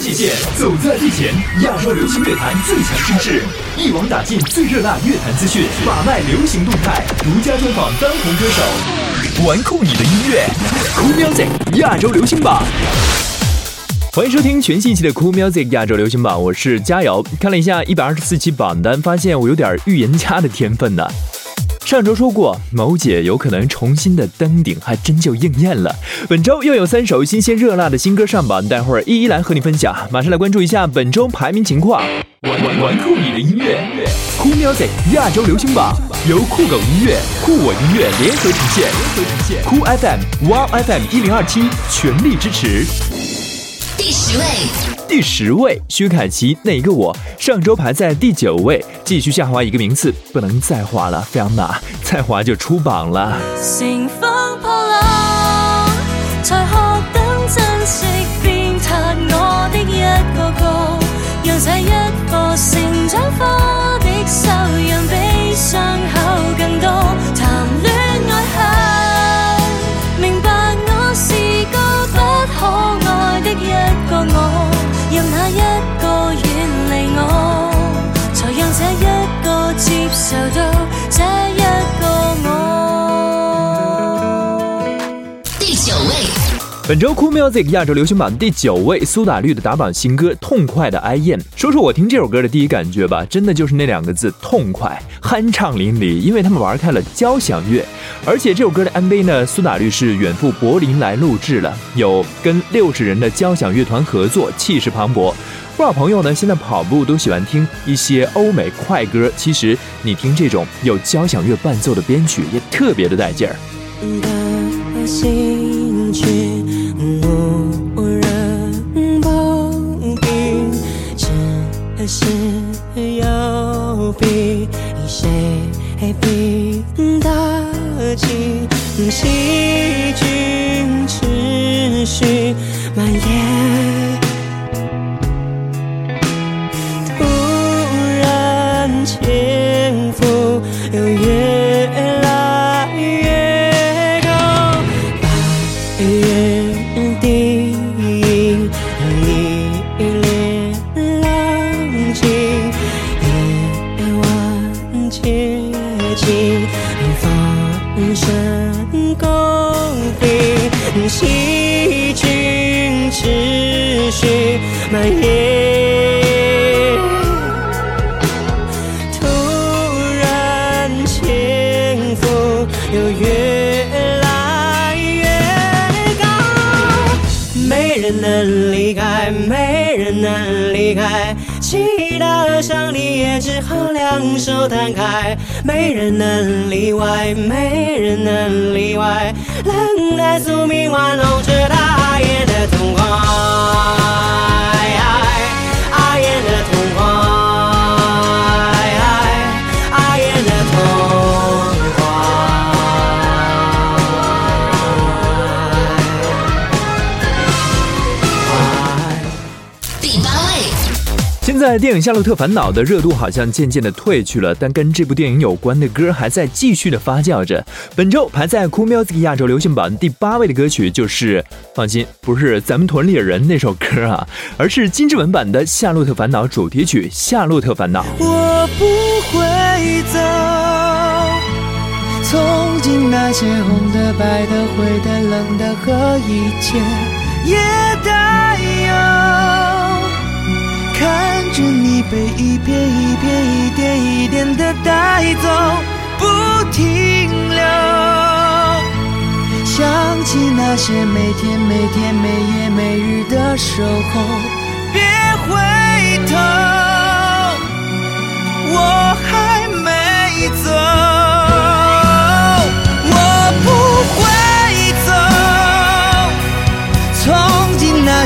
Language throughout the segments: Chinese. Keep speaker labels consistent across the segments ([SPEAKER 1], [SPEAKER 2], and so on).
[SPEAKER 1] 界限走在最前，亚洲流行乐坛最强声势，一网打尽最热辣乐坛资讯，把脉流行动态，独家专访当红歌手，玩酷你的音乐，Cool Music 亚洲流行榜。欢迎收听全新一期的 Cool Music 亚洲流行榜，我是佳瑶。看了一下一百二十四期榜单，发现我有点预言家的天分呢。上周说过，某姐有可能重新的登顶，还真就应验了。本周又有三首新鲜热辣的新歌上榜，待会儿一一来和你分享。马上来关注一下本周排名情况。玩玩玩酷，你的音乐酷 i c 亚洲流行榜由酷狗音乐、酷我音乐联合呈现，酷 FM、Wow FM 一零二七全力支持。
[SPEAKER 2] 第十位。
[SPEAKER 1] 第十位，薛凯琪，那个我上周排在第九位，继续下滑一个名次，不能再滑了，费昂娜，再滑就出榜了。
[SPEAKER 3] 成
[SPEAKER 2] 长
[SPEAKER 1] 本周 Cool music 亚洲流行榜第九位，苏打绿的打榜新歌《痛快的 I am》。说说我听这首歌的第一感觉吧，真的就是那两个字：痛快、酣畅淋漓。因为他们玩开了交响乐，而且这首歌的 MV 呢，苏打绿是远赴柏林来录制了，有跟六十人的交响乐团合作，气势磅礴。不少朋友呢，现在跑步都喜欢听一些欧美快歌，其实你听这种有交响乐伴奏的编曲，也特别的带劲儿。
[SPEAKER 3] 是有比谁比得起，细菌持续蔓延。
[SPEAKER 1] 在电影《夏洛特烦恼》的热度好像渐渐的退去了，但跟这部电影有关的歌还在继续的发酵着。本周排在《Cool Music》亚洲流行榜第八位的歌曲就是——放心，不是咱们屯里人那首歌啊，而是金志文版的《夏洛特烦恼》主题曲《夏洛特烦恼》。
[SPEAKER 4] 我不会走，从今那些红的、的、的、的白灰冷和一切，也带有。看着你被一片一片、一点一点的带走，不停留。想起那些每天每天、每夜每日的守候，别回头。我。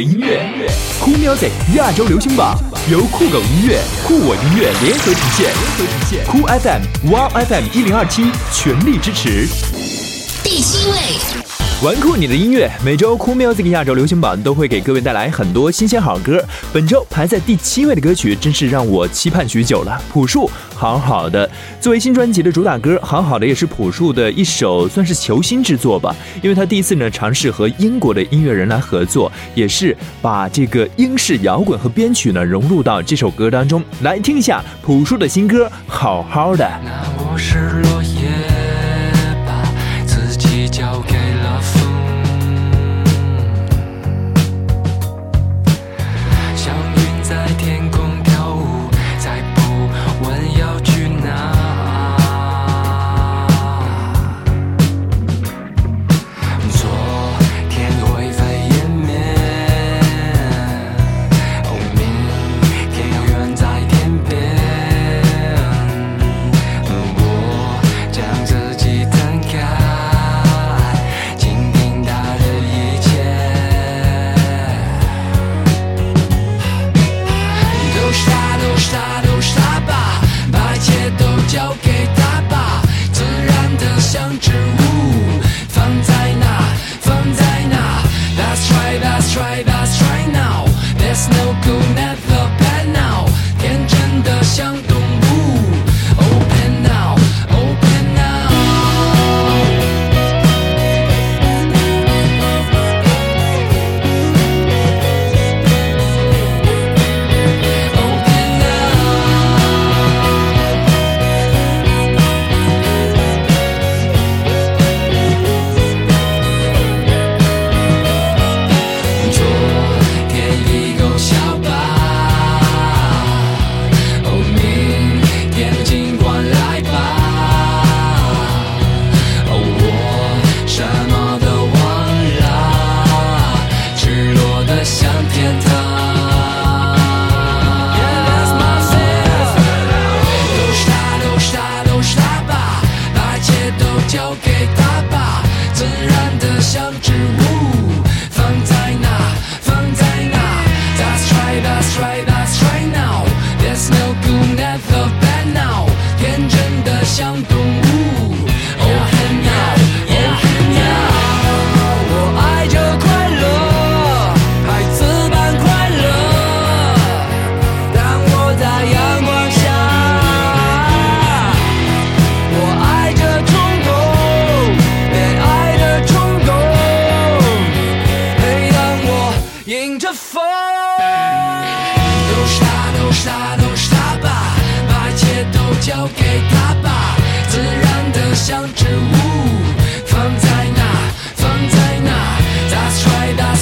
[SPEAKER 1] 音乐，Cool Music 亚洲流行榜由酷狗音乐、酷我音乐联合呈现，Cool FM、Wow FM 一零二七全力支持。
[SPEAKER 2] 第七位。
[SPEAKER 1] 玩酷你的音乐，每周酷 music 亚洲流行榜都会给各位带来很多新鲜好歌。本周排在第七位的歌曲，真是让我期盼许久了。朴树《好好的》作为新专辑的主打歌，《好好的》也是朴树的一首算是求新之作吧，因为他第一次呢尝试和英国的音乐人来合作，也是把这个英式摇滚和编曲呢融入到这首歌当中。来听一下朴树的新歌《好好的》。
[SPEAKER 5] 那是交给他吧，自然的像植物放在。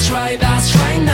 [SPEAKER 5] Try right, that's right now.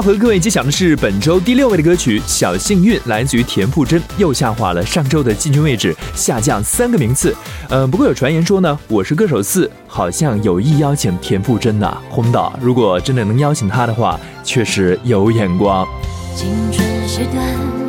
[SPEAKER 1] 和各位揭晓的是本周第六位的歌曲《小幸运》，来自于田馥甄，又下滑了上周的进军位置，下降三个名次。呃，不过有传言说呢，我是歌手四好像有意邀请田馥甄呐，红导，如果真的能邀请他的话，确实有眼光。
[SPEAKER 6] 青春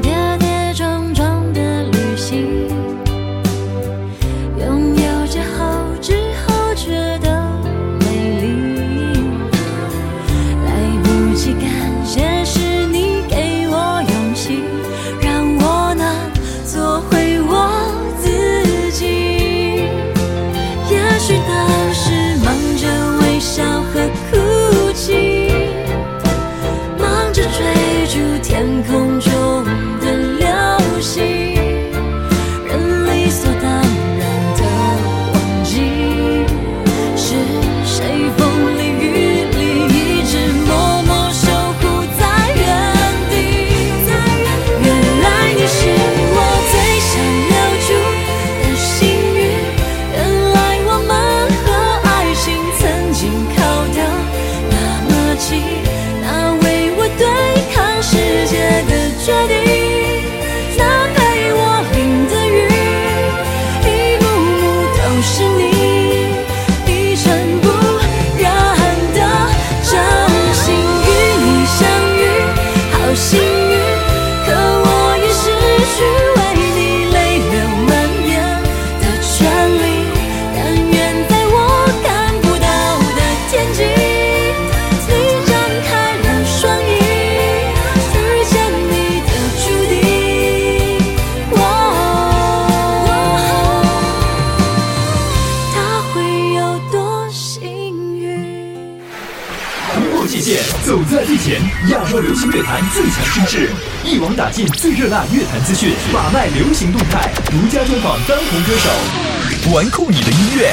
[SPEAKER 1] 亚洲流行乐坛最强声势，一网打尽最热辣乐坛资讯，把脉流行动态，独家专访当红歌手，玩酷你的音乐，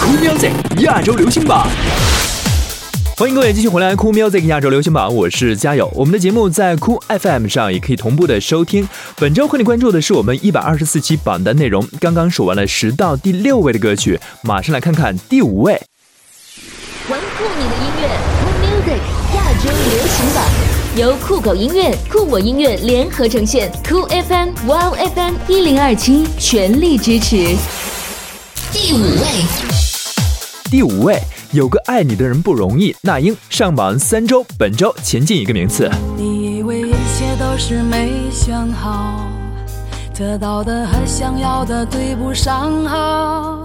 [SPEAKER 1] 酷 music 亚洲流行榜。欢迎各位继续回来酷 music 亚洲流行榜，我是嘉友。我们的节目在酷 FM 上也可以同步的收听。本周和你关注的是我们一百二十四期榜单内容，刚刚数完了十到第六位的歌曲，马上来看看第五位。
[SPEAKER 2] 玩周流行榜由酷狗音乐、酷我音乐联合呈现，酷 FM、Wow FM 一零二七全力支持。第五位，
[SPEAKER 1] 第五位，有个爱你的人不容易，那英上榜三周，本周前进一个名次。
[SPEAKER 6] 你以为一切都是没想好，得到的和想要的对不上号。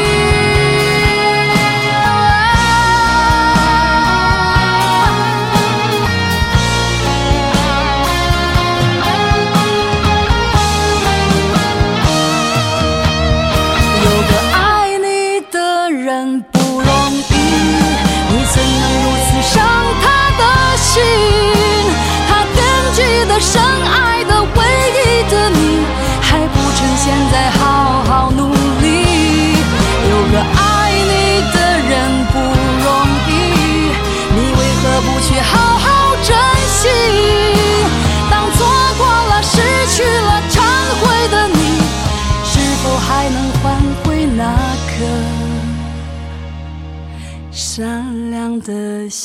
[SPEAKER 6] 的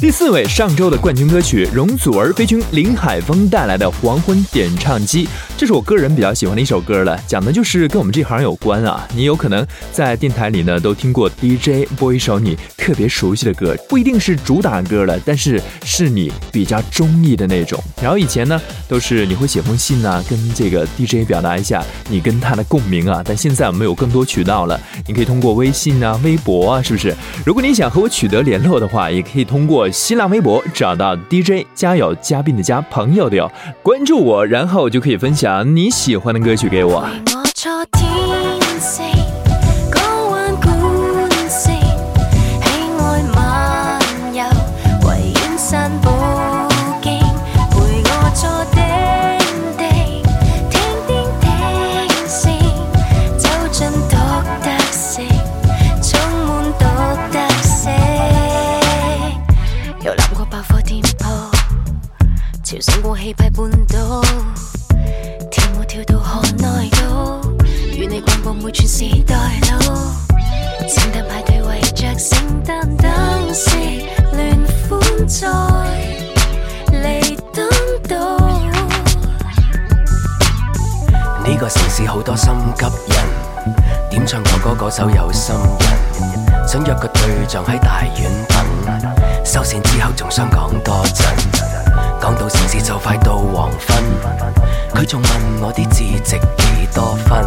[SPEAKER 2] 第四位，
[SPEAKER 1] 上周的冠军歌曲，容祖儿、飞君、林海峰带来的《黄昏点唱机》，这是我个人比较喜欢的一首歌了，讲的就是跟我们这行有关啊。你有可能在电台里呢都听过 DJ 播一首你特别熟悉的歌，不一定是主打歌了，但是是你比较中意的那种。然后以前呢都是你会写封信啊，跟这个 DJ 表达一下你跟他的共鸣啊。但现在我们有更多渠道了，你可以通过微信啊、微博啊，是不是？如果你想和我取得联络的话，也可以通过。新浪微博找到 DJ 加有嘉宾的加朋友的哟，关注我，然后就可以分享你喜欢的歌曲给我。时代路，圣诞
[SPEAKER 2] 派对围着圣诞灯饰，乱欢在嚟登道。
[SPEAKER 7] 呢个城市好多心急人，点唱我歌嗰首有心人，想约个对象喺大院等，收线之后仲想讲多阵，讲到城市就快到黄昏，佢仲问我啲字值几多分？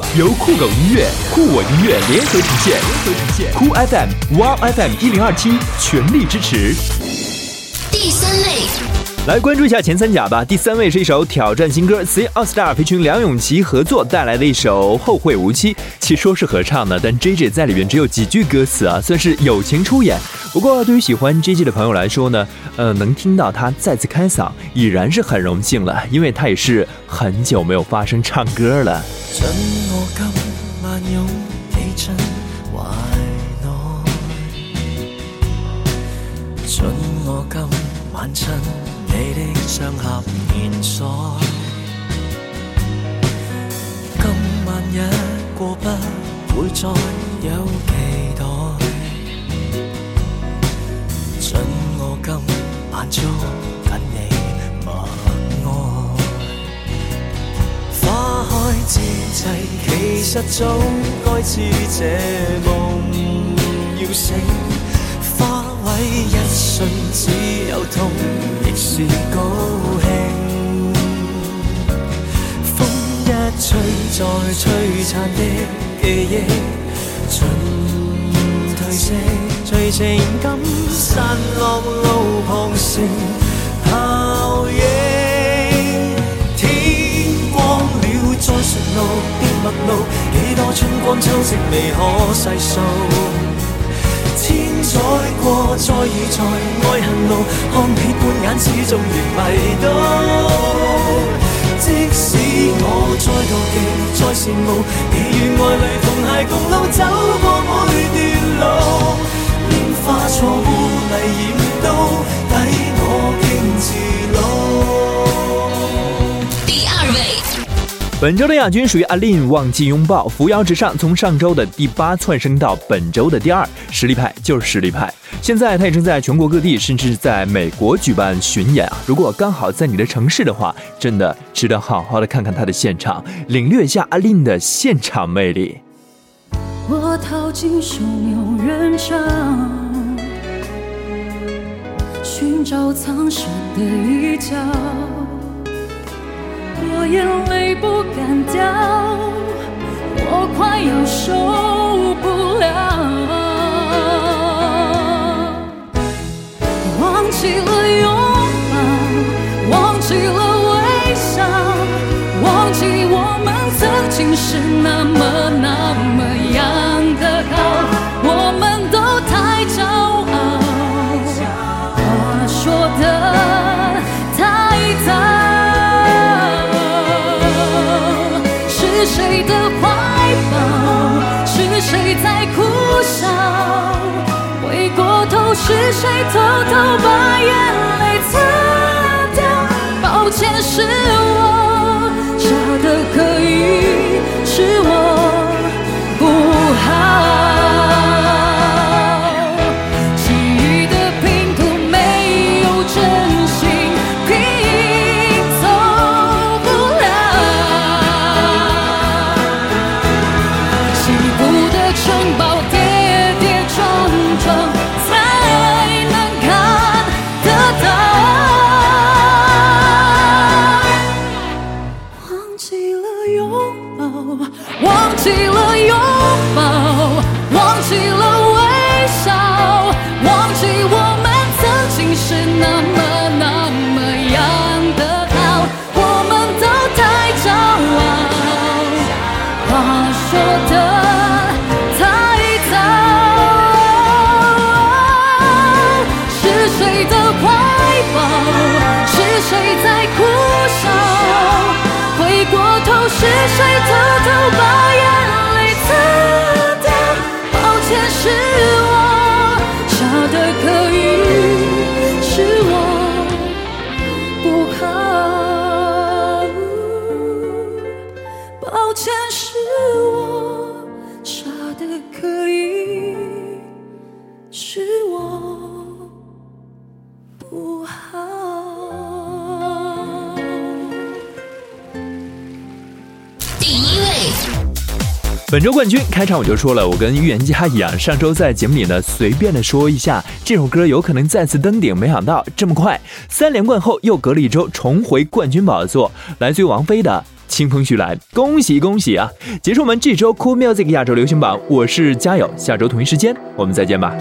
[SPEAKER 1] 由酷狗音乐、酷我音乐联合呈现，联合呈现酷 FM、w w FM 一零二七全力支持。
[SPEAKER 2] 第三类。
[SPEAKER 1] 来关注一下前三甲吧。第三位是一首挑战新歌，C AllStar 陪群梁咏琪合作带来的一首《后会无期》。其说是合唱呢，但 JJ 在里面只有几句歌词啊，算是友情出演。不过对于喜欢 JJ 的朋友来说呢，呃，能听到他再次开嗓，已然是很荣幸了，因为他也是很久没有发声唱歌了。
[SPEAKER 8] 晚你的箱盒现锁，今晚一过不会再有期待。准我今晚捉紧你默爱。花开之际，其实早该知这梦要醒。一瞬只有痛，亦是高兴。风一吹，再璀璨的记忆尽褪色，随情感散落路旁成泡影。天光了，再寻路的陌路，几多春光秋色未可细数。再过再遇在爱恨路，看你半眼始终如迷倒。即使我再妒忌，再羡慕，你与爱侣同偕共老，走过每段路，炼化错误，泥染。
[SPEAKER 1] 本周的亚军属于阿令，《忘记拥抱》，扶摇直上，从上周的第八窜升到本周的第二，实力派就是实力派。现在他也正在全国各地，甚至在美国举办巡演啊！如果刚好在你的城市的话，真的值得好好的看看他的现场，领略一下阿令的现场魅力。
[SPEAKER 6] 我逃尽汹涌人潮，寻找藏身的一角。我眼泪不敢掉，我快要受是谁偷偷把眼泪擦掉？抱歉是。
[SPEAKER 1] 周冠军开场我就说了，我跟预言家一样，上周在节目里呢随便的说一下，这首歌有可能再次登顶，没想到这么快三连冠后又隔了一周重回冠军宝座，来自于王菲的《
[SPEAKER 2] 清风徐来》，恭喜恭喜啊！结束我们这周 Cool Music 亚洲流行榜，我是佳友，下周同一时间我们再见吧。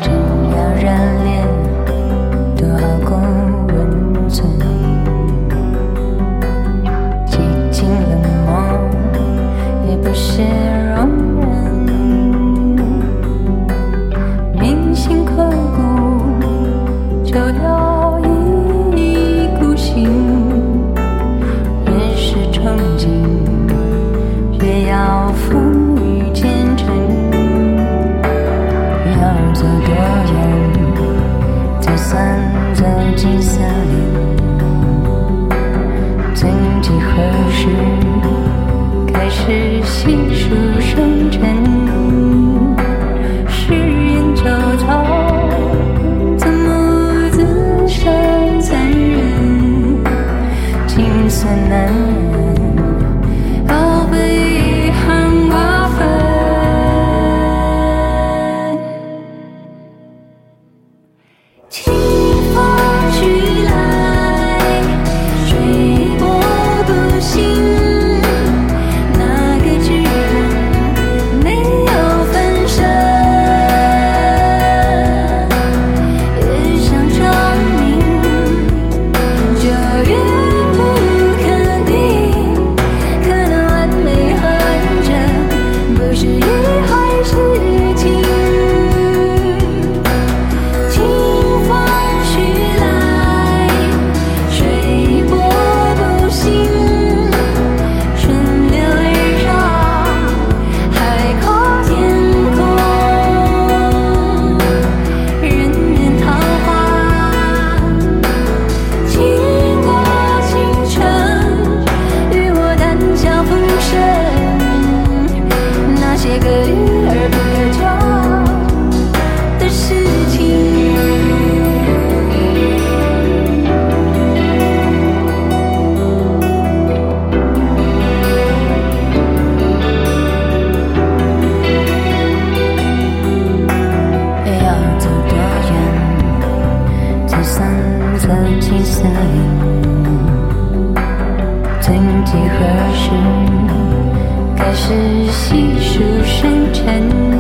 [SPEAKER 9] 是细数
[SPEAKER 2] 深沉。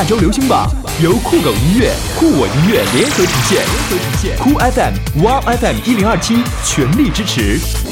[SPEAKER 2] 亚洲流行榜由酷狗音乐、酷我音乐联合呈现，酷 FM、w FM 一零二七全力支持。